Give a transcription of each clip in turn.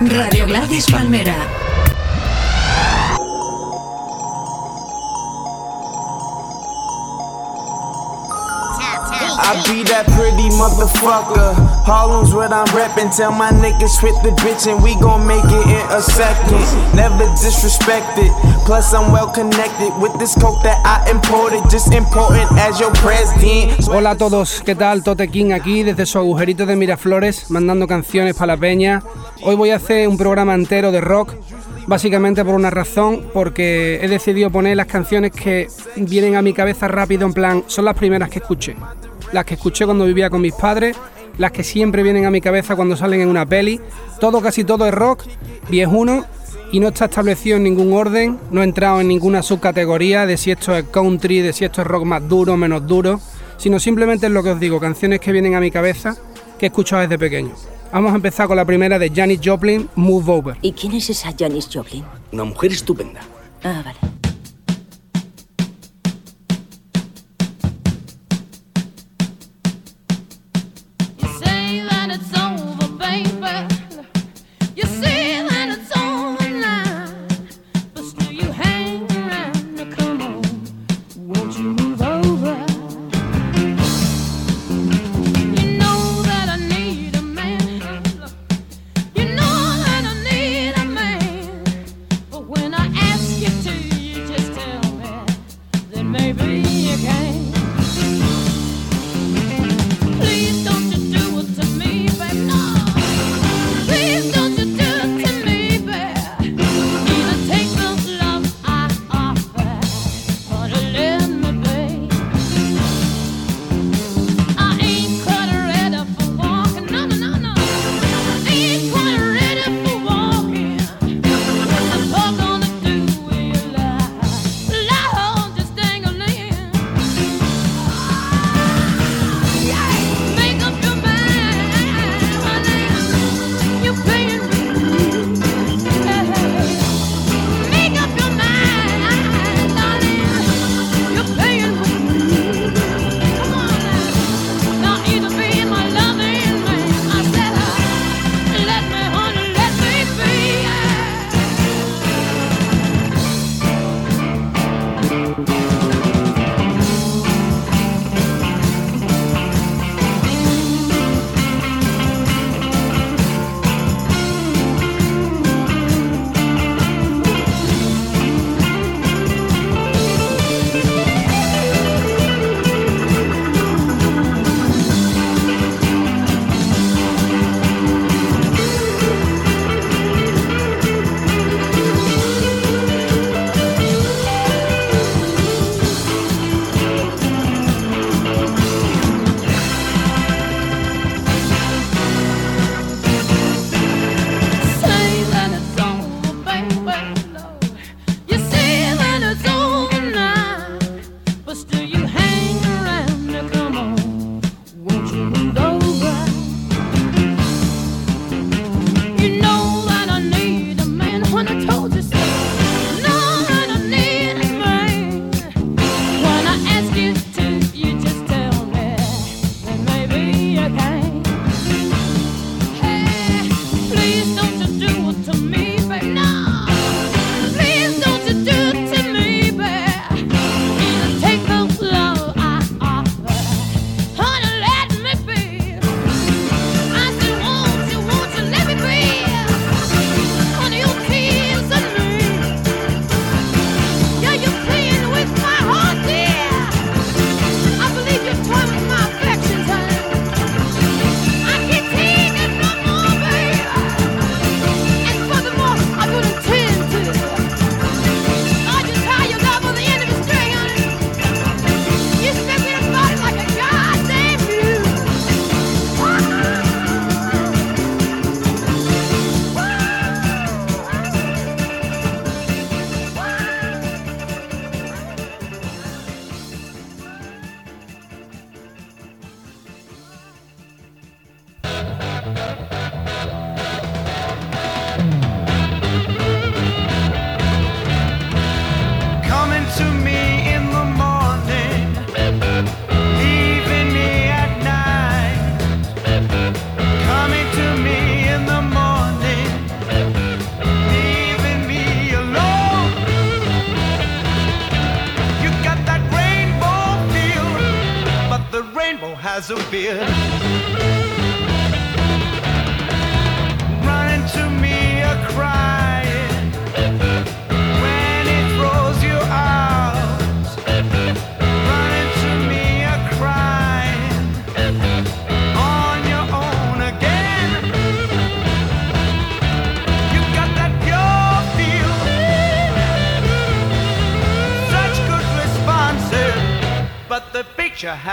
Radio Gladys Palmera. I be that pretty motherfucker. Harlem's what I'm reppin'. Tell my niggas hit the bitch and we gon' make it in a second. Never disrespected. Plus I'm well connected with this coke that I imported. Just important as your president. Hola a todos, ¿qué tal? Tote King aquí desde su agujerito de Miraflores, mandando canciones para la peña. Hoy voy a hacer un programa entero de rock, básicamente por una razón, porque he decidido poner las canciones que vienen a mi cabeza rápido, en plan, son las primeras que escuché. Las que escuché cuando vivía con mis padres, las que siempre vienen a mi cabeza cuando salen en una peli. Todo, casi todo es rock, viejuno, y no está establecido en ningún orden, no he entrado en ninguna subcategoría de si esto es country, de si esto es rock más duro, menos duro, sino simplemente es lo que os digo, canciones que vienen a mi cabeza que he escuchado desde pequeño. Vamos a empezar con la primera de Janis Joplin, Move Over. ¿Y quién es esa Janis Joplin? Una mujer estupenda. Ah, vale.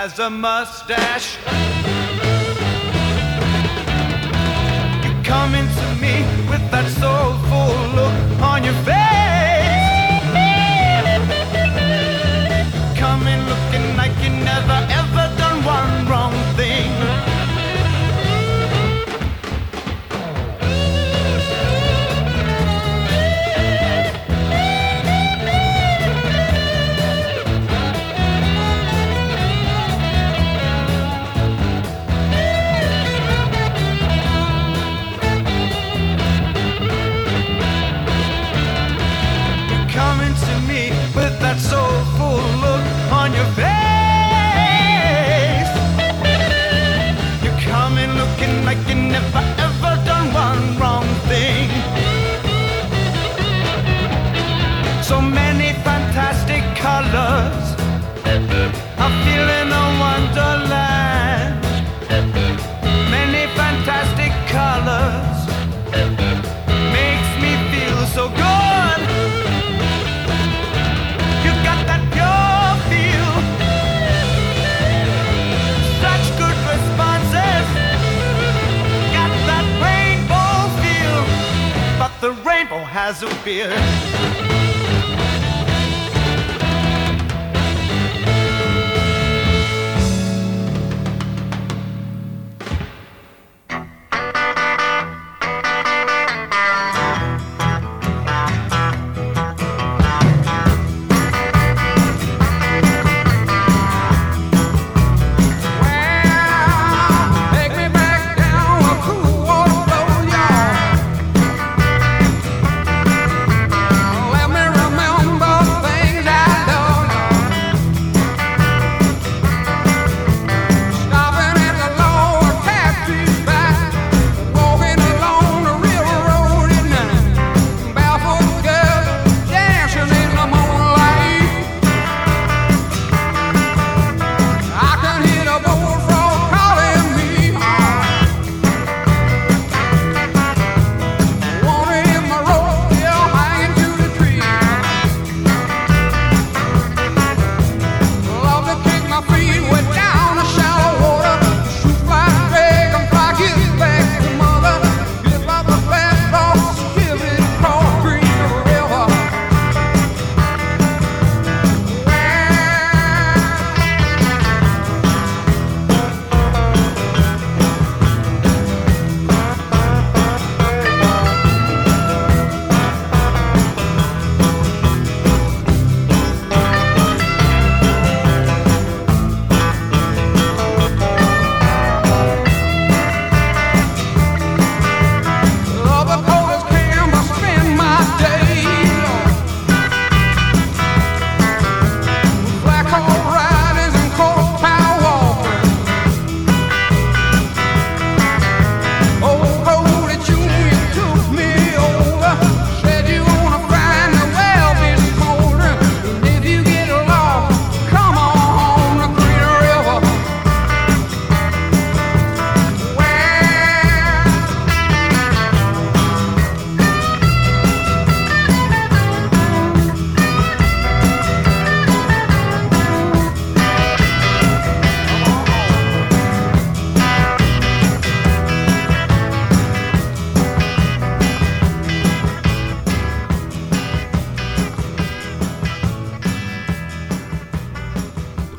Has a mustache. Fantastic colors. I'm feeling a wonderland. Many fantastic colors makes me feel so good. You got that pure feel, such good responses. Got that rainbow feel, but the rainbow has a beard.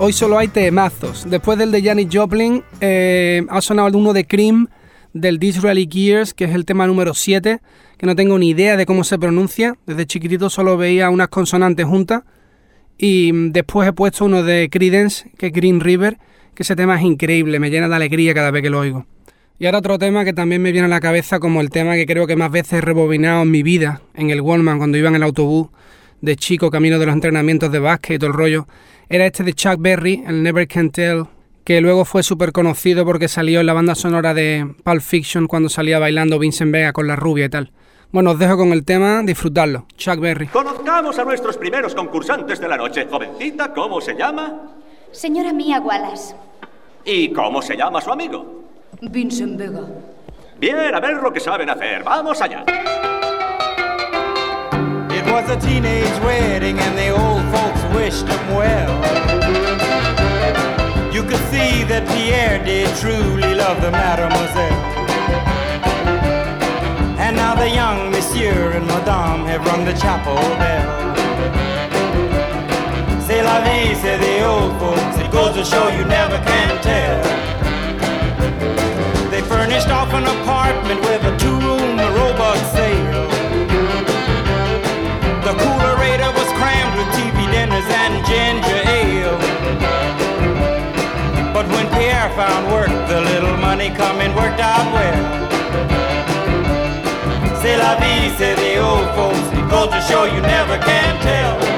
Hoy solo hay temazos. Después del de Janis Joplin, eh, ha sonado uno de Cream del Disraeli Gears, que es el tema número 7, que no tengo ni idea de cómo se pronuncia. Desde chiquitito solo veía unas consonantes juntas. Y mm, después he puesto uno de Credence, que es Green River, que ese tema es increíble, me llena de alegría cada vez que lo oigo. Y ahora otro tema que también me viene a la cabeza como el tema que creo que más veces he rebobinado en mi vida, en el Wallman, cuando iba en el autobús de chico, camino de los entrenamientos de básquet y todo el rollo, era este de Chuck Berry, el Never Can Tell, que luego fue súper conocido porque salió en la banda sonora de Pulp Fiction cuando salía bailando Vincent Vega con la rubia y tal. Bueno, os dejo con el tema, disfrutarlo. Chuck Berry. Conozcamos a nuestros primeros concursantes de la noche. Jovencita, ¿cómo se llama? Señora Mía Wallace. ¿Y cómo se llama su amigo? Vincent Vega. Bien, a ver lo que saben hacer. Vamos allá. It was a teenage wedding and the old folks wished him well. You could see that Pierre did truly love the mademoiselle. And now the young monsieur and madame have rung the chapel bell. C'est la vie, say the old folks. It goes to show you never can tell. They furnished off an apartment with a two-room Roebuck sale. The coolerator was crammed with TV dinners and ginger ale. But when Pierre found work, the little money coming worked out well. C'est la vie, say the old folks. To show you never can tell.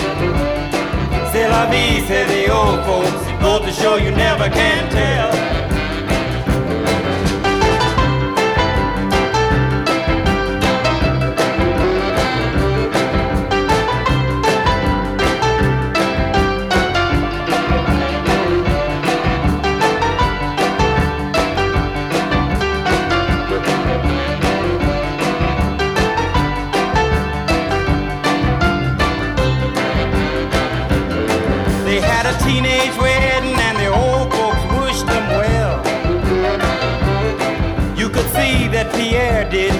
C'est la vie, say the old folks. Goes to show you never can tell.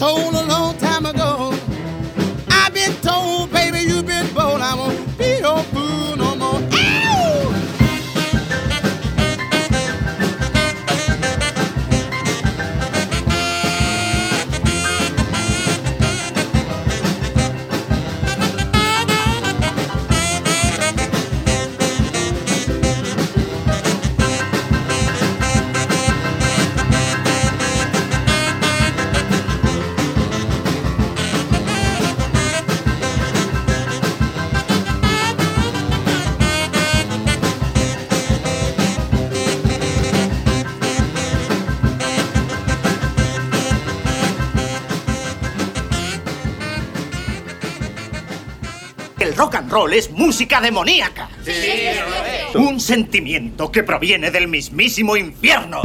Told and roll es música demoníaca. Un sentimiento que proviene del mismísimo infierno.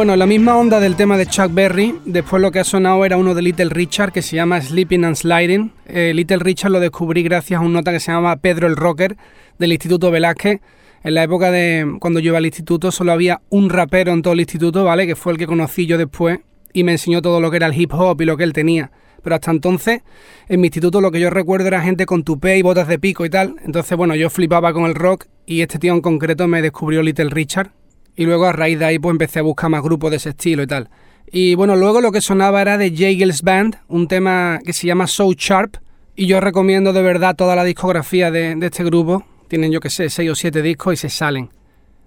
Bueno, la misma onda del tema de Chuck Berry, después lo que ha sonado era uno de Little Richard que se llama Sleeping and Sliding. Eh, Little Richard lo descubrí gracias a un nota que se llama Pedro el Rocker del Instituto Velázquez. En la época de cuando yo iba al instituto solo había un rapero en todo el instituto, ¿vale? Que fue el que conocí yo después y me enseñó todo lo que era el hip hop y lo que él tenía. Pero hasta entonces, en mi instituto lo que yo recuerdo era gente con tupé y botas de pico y tal. Entonces, bueno, yo flipaba con el rock y este tío en concreto me descubrió Little Richard. Y luego a raíz de ahí pues empecé a buscar más grupos de ese estilo y tal. Y bueno, luego lo que sonaba era de Jagels Band, un tema que se llama So Sharp. Y yo recomiendo de verdad toda la discografía de, este grupo. Tienen yo que sé, 6 o 7 discos y se salen.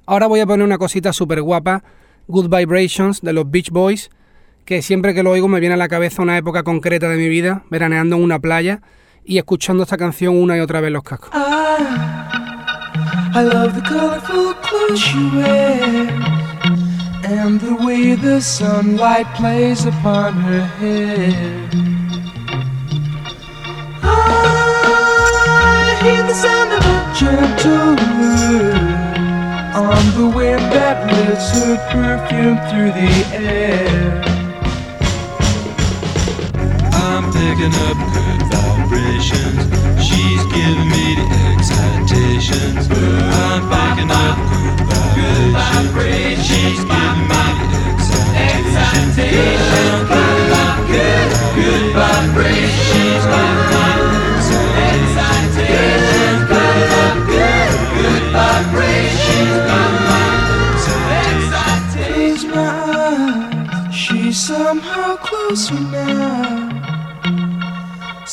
Ahora voy a poner una cosita súper guapa, Good Vibrations de los Beach Boys, que siempre que lo oigo me viene a la cabeza una época concreta de mi vida, veraneando en una playa y escuchando esta canción una y otra vez los cascos. Colorful she wears and the way the sunlight plays upon her hair. I hear the sound of a gentle word on the wind that lifts her perfume through the air. I'm picking up good vibrations. She's giving me the excitations. I'm picking up good vibrations. She's giving me the excitations. I'm picking up good, good vibrations. She's giving me the excitations. Picking up good, good vibrations. She's somehow closer.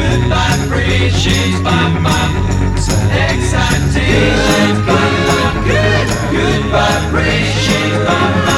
Good vibrations, excitation, good good vibrations.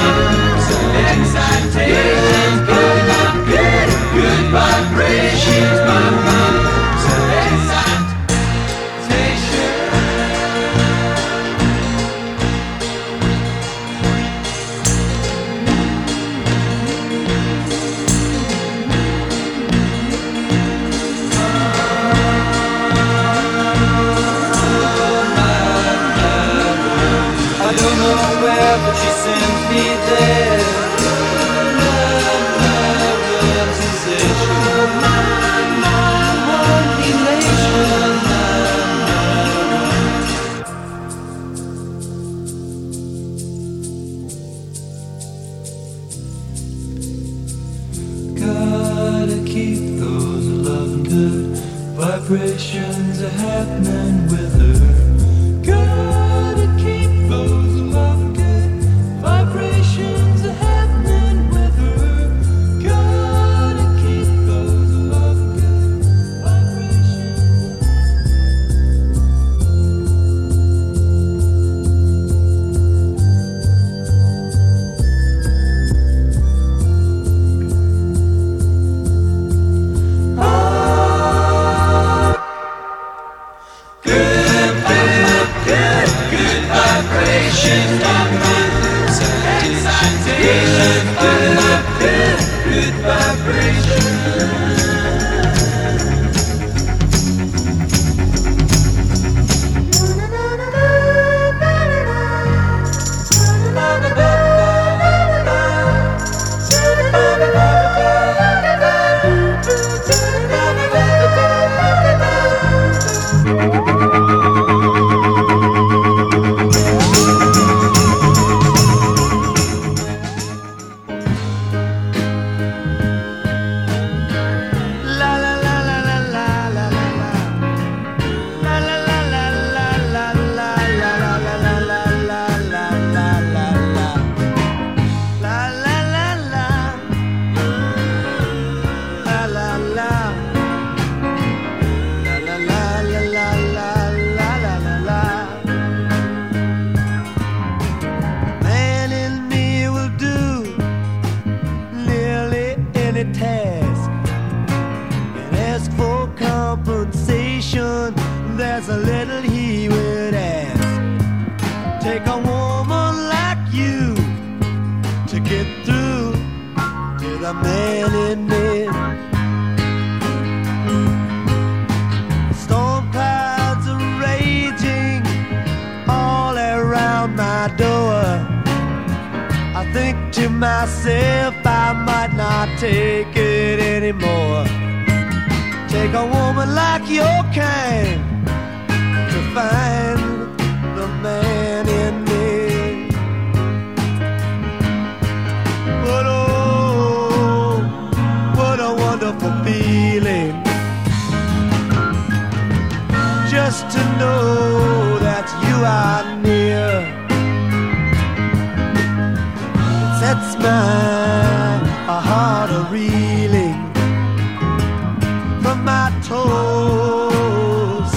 Know that you are near. It sets my heart a reeling from my toes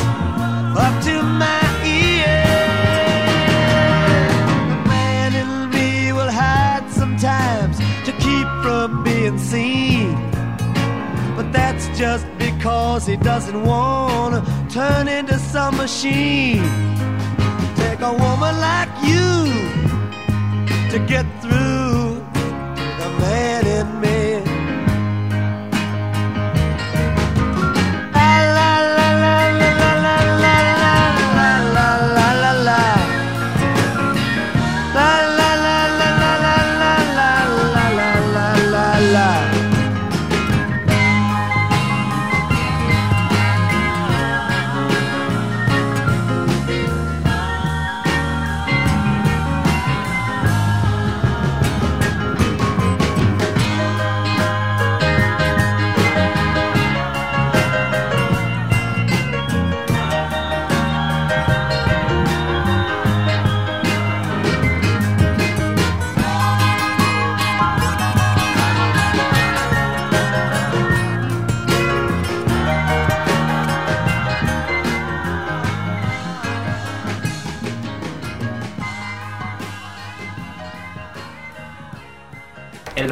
up to my ears. The man in me will hide sometimes to keep from being seen. But that's just because he doesn't want to turn into some machine. Take a woman like you to get through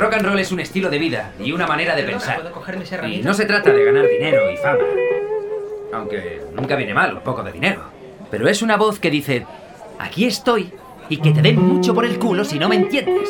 rock and roll es un estilo de vida y una manera de pensar. ¿Puedo cogerme esa Y no se trata de ganar dinero y fama. Aunque nunca viene mal un poco de dinero. Pero es una voz que dice, aquí estoy y que te den mucho por el culo si no me entiendes.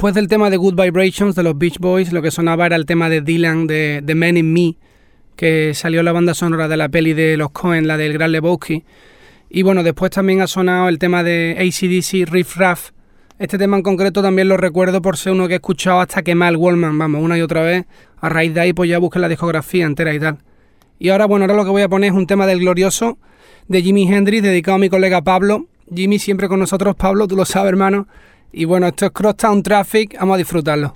Después del tema de Good Vibrations de los Beach Boys, lo que sonaba era el tema de Dylan de The Man in Me, que salió la banda sonora de la peli de los Cohen, la del Gran Lebowski. Y bueno, después también ha sonado el tema de ACDC Riff Raff. Este tema en concreto también lo recuerdo por ser uno que he escuchado hasta quemar el Wallman, vamos, una y otra vez. A raíz de ahí pues ya busqué la discografía entera y tal. Y ahora, bueno, ahora lo que voy a poner es un tema del glorioso de Jimi Hendrix dedicado a mi colega Pablo. Jimmy siempre con nosotros, Pablo, tú lo sabes, hermano. Y bueno, esto es Crosstown Traffic, vamos a disfrutarlo.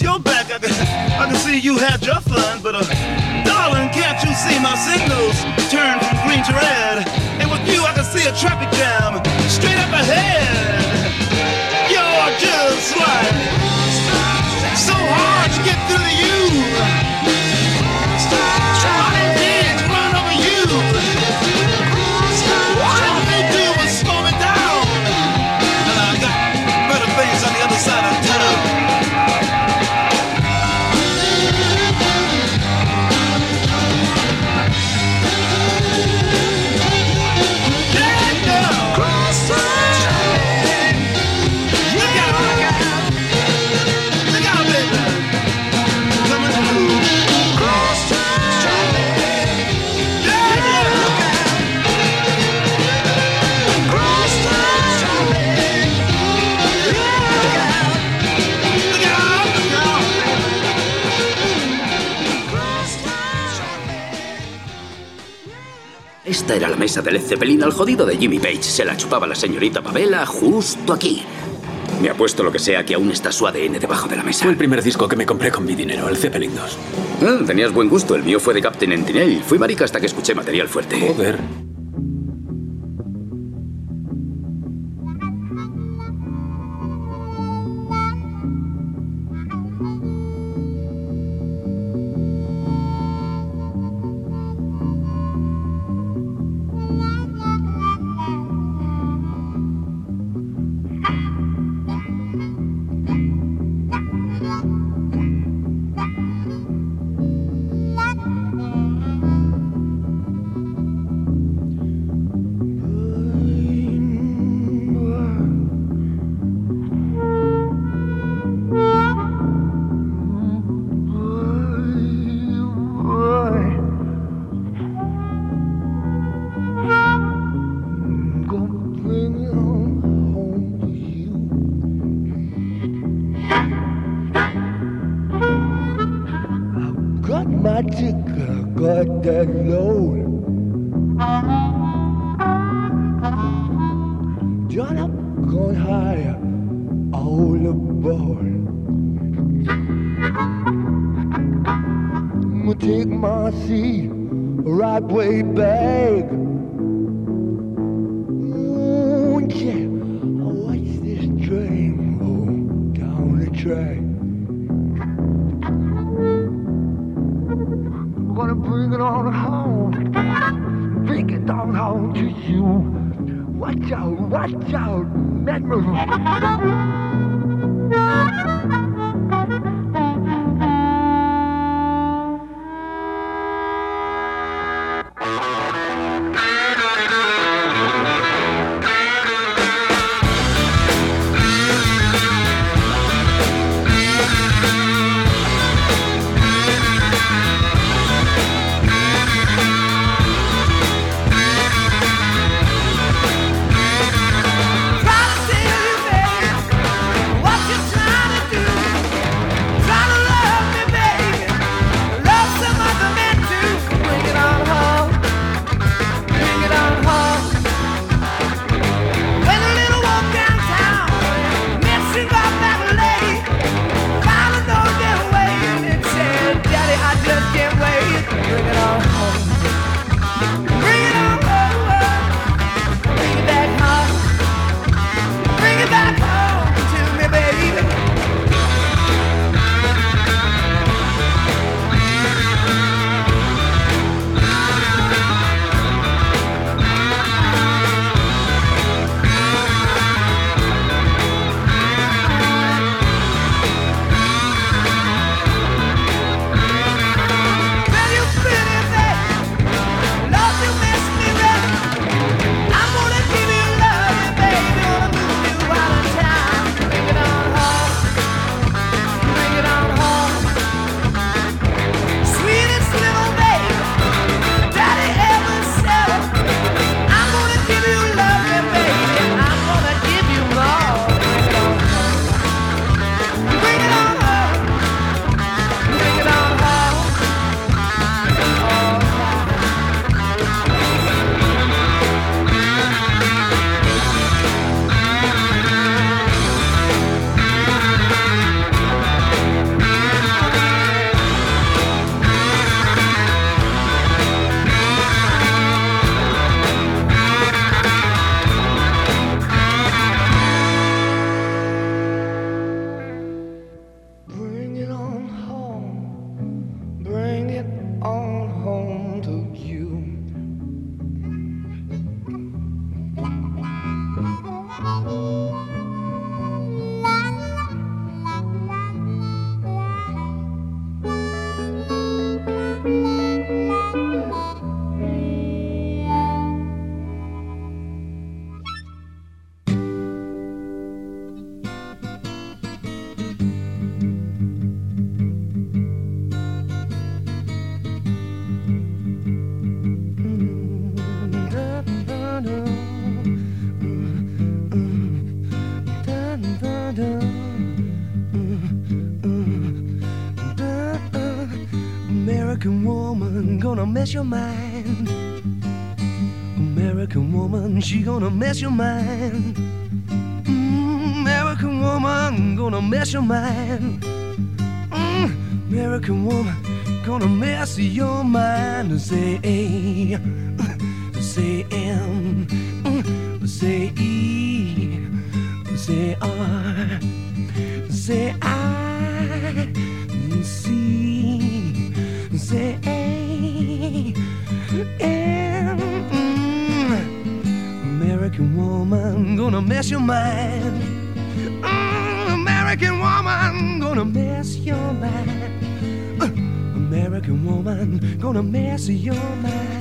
Your back. I can, I can see you had Esta era la mesa de Led Zeppelin al jodido de Jimmy Page. Se la chupaba la señorita Pavela justo aquí. Me apuesto lo que sea que aún está su ADN debajo de la mesa. Fue el primer disco que me compré con mi dinero, el Zeppelin 2. Ah, tenías buen gusto. El mío fue de Captain Entinel. Fui marica hasta que escuché material fuerte. Joder. Mess your mind. Mm, American woman gonna mess your mind. Mm, American woman gonna mess your mind. Say A, say M, mm, say E, say R, say I, C, say A, M. American woman gonna mess your mind. Mm, American woman gonna mess your mind. Uh, American woman gonna mess your mind.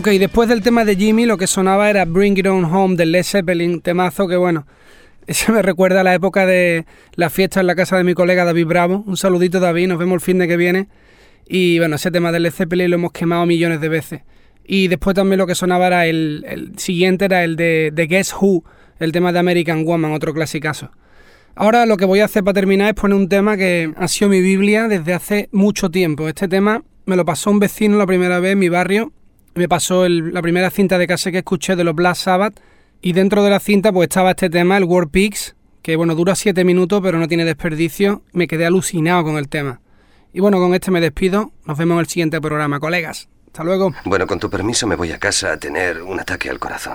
Ok, después del tema de Jimmy, lo que sonaba era Bring It On Home de Led Zeppelin, temazo que bueno, ese me recuerda a la época de la fiesta en la casa de mi colega David Bravo. Un saludito David, nos vemos el fin de que viene. Y bueno, ese tema de Led Zeppelin lo hemos quemado millones de veces. Y después también lo que sonaba era el, siguiente, era el de, de Guess Who, el tema de American Woman, otro clasicazo. Ahora lo que voy a hacer para terminar es poner un tema que ha sido mi Biblia desde hace mucho tiempo. Este tema me lo pasó un vecino la primera vez en mi barrio. Me pasó el- la primera cinta de cassette que escuché de los Black Sabbath. Y dentro de la cinta pues estaba este tema, el War Pigs, que bueno, dura 7 minutos pero no tiene desperdicio. Me quedé alucinado con el tema. Y bueno, con este me despido. Nos vemos en el siguiente programa, colegas. Hasta luego. Bueno, con tu permiso me voy a casa a tener un ataque al corazón.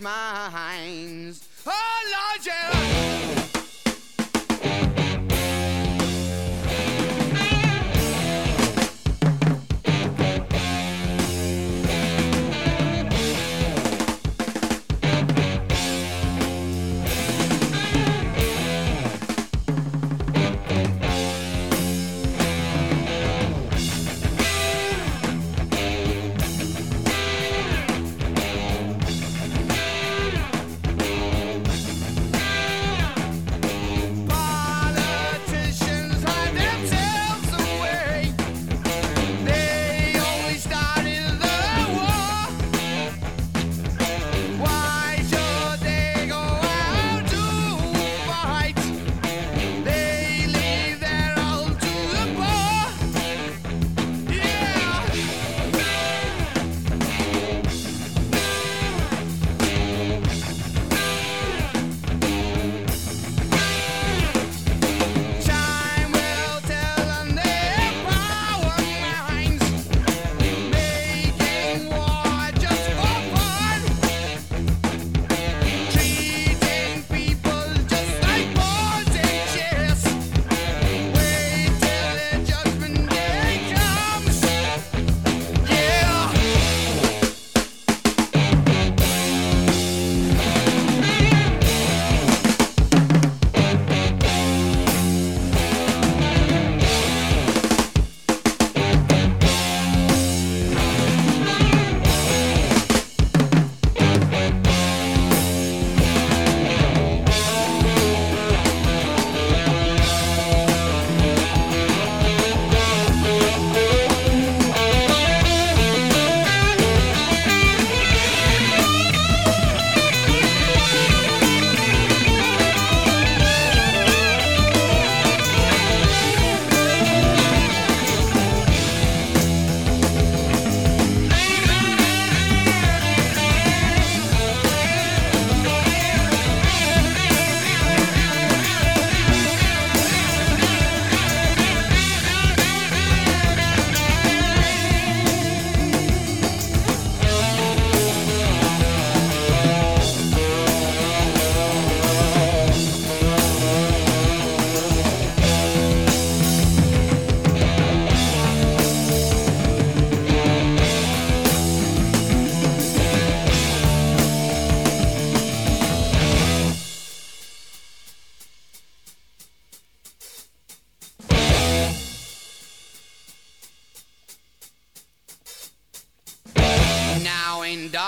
minds.